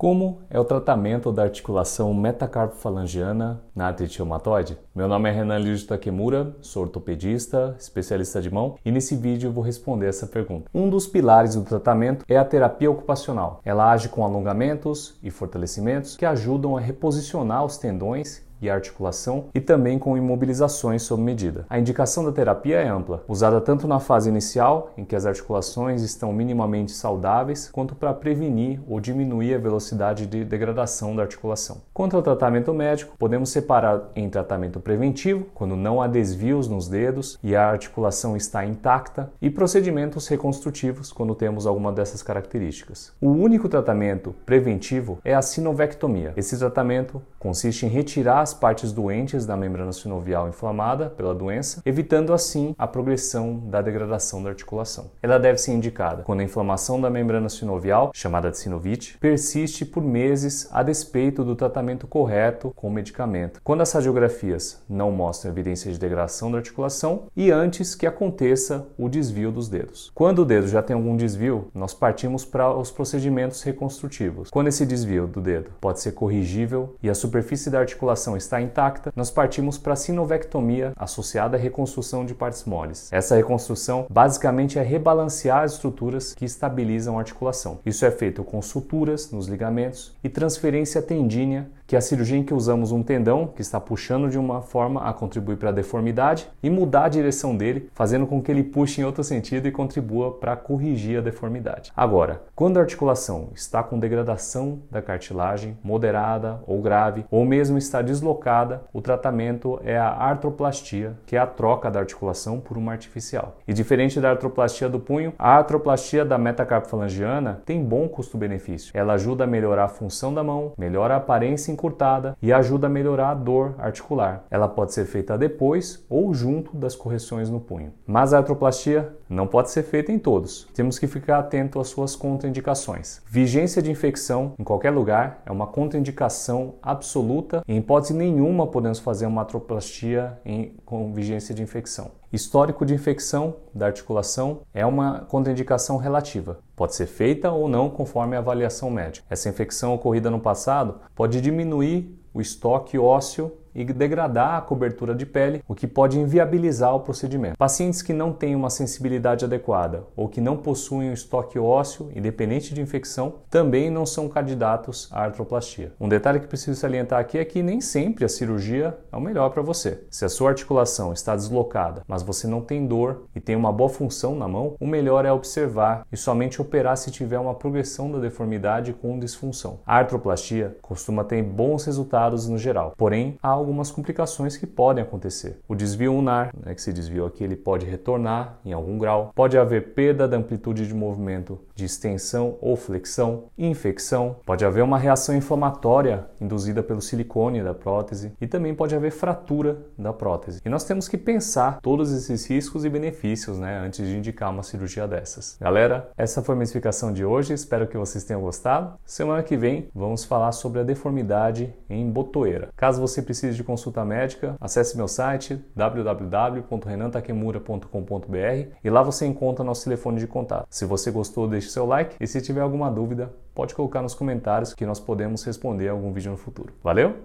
Como é o tratamento da articulação metacarpofalangiana na artrite reumatoide? Meu nome é Renan Lídio Takemura, sou ortopedista, especialista de mão e nesse vídeo vou responder essa pergunta. Um dos pilares do tratamento é a terapia ocupacional. Ela age com alongamentos e fortalecimentos que ajudam a reposicionar os tendões e articulação e também com imobilizações sob medida. A indicação da terapia é ampla, usada tanto na fase inicial, em que as articulações estão minimamente saudáveis, quanto para prevenir ou diminuir a velocidade de degradação da articulação. Quanto ao tratamento médico, podemos separar em tratamento preventivo, quando não há desvios nos dedos e a articulação está intacta, e procedimentos reconstrutivos, quando temos alguma dessas características. O único tratamento preventivo é a sinovectomia. Esse tratamento consiste em retirar as partes doentes da membrana sinovial inflamada pela doença, evitando assim a progressão da degradação da articulação. Ela deve ser indicada quando a inflamação da membrana sinovial, chamada de sinovite, persiste por meses a despeito do tratamento correto com medicamento. Quando as radiografias não mostram evidência de degradação da articulação e antes que aconteça o desvio dos dedos. Quando o dedo já tem algum desvio, nós partimos para os procedimentos reconstrutivos. Quando esse desvio do dedo pode ser corrigível e a superfície da articulação está intacta, nós partimos para a sinovectomia associada à reconstrução de partes moles. Essa reconstrução basicamente é rebalancear as estruturas que estabilizam a articulação. Isso é feito com suturas nos ligamentos e transferência tendínea que é a cirurgia em que usamos um tendão que está puxando de uma forma a contribuir para a deformidade e mudar a direção dele, fazendo com que ele puxe em outro sentido e contribua para corrigir a deformidade. Agora, quando a articulação está com degradação da cartilagem moderada ou grave, ou mesmo está deslocada, o tratamento é a artroplastia, que é a troca da articulação por uma artificial. E diferente da artroplastia do punho, a artroplastia da metacarpofalangiana tem bom custo-benefício. Ela ajuda a melhorar a função da mão, melhora a aparência encurtada e ajuda a melhorar a dor articular. Ela pode ser feita depois ou junto das correções no punho. Mas a artroplastia não pode ser feita em todos. Temos que ficar atento às suas contraindicações. Vigência de infecção em qualquer lugar é uma contraindicação absoluta em hipótese nenhuma podemos fazer uma artroplastia em, com vigência de infecção. Histórico de infecção da articulação é uma contraindicação relativa. Pode ser feita ou não conforme a avaliação médica. Essa infecção ocorrida no passado pode diminuir o estoque ósseo e degradar a cobertura de pele, o que pode inviabilizar o procedimento. Pacientes que não têm uma sensibilidade adequada ou que não possuem um estoque ósseo, independente de infecção, também não são candidatos à artroplastia. Um detalhe que preciso salientar aqui é que nem sempre a cirurgia é o melhor para você. Se a sua articulação está deslocada, mas você não tem dor e tem uma boa função na mão, o melhor é observar e somente operar se tiver uma progressão da deformidade com disfunção. A artroplastia costuma ter bons resultados no geral, porém há algumas complicações que podem acontecer. O desvio unar, né, que se desviou aqui, ele pode retornar em algum grau. Pode haver perda da amplitude de movimento de extensão ou flexão, infecção. Pode haver uma reação inflamatória induzida pelo silicone da prótese e também pode haver fratura da prótese. E nós temos que pensar todos esses riscos e benefícios, né, antes de indicar uma cirurgia dessas. Galera, essa foi a minha explicação de hoje. Espero que vocês tenham gostado. Semana que vem vamos falar sobre a deformidade em botoeira. Caso você precise precise de consulta médica, acesse meu site www.renantakemura.com.br e lá você encontra nosso telefone de contato. Se você gostou, deixe seu like e se tiver alguma dúvida, pode colocar nos comentários que nós podemos responder algum vídeo no futuro. Valeu?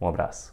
Um abraço.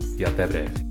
e até breve.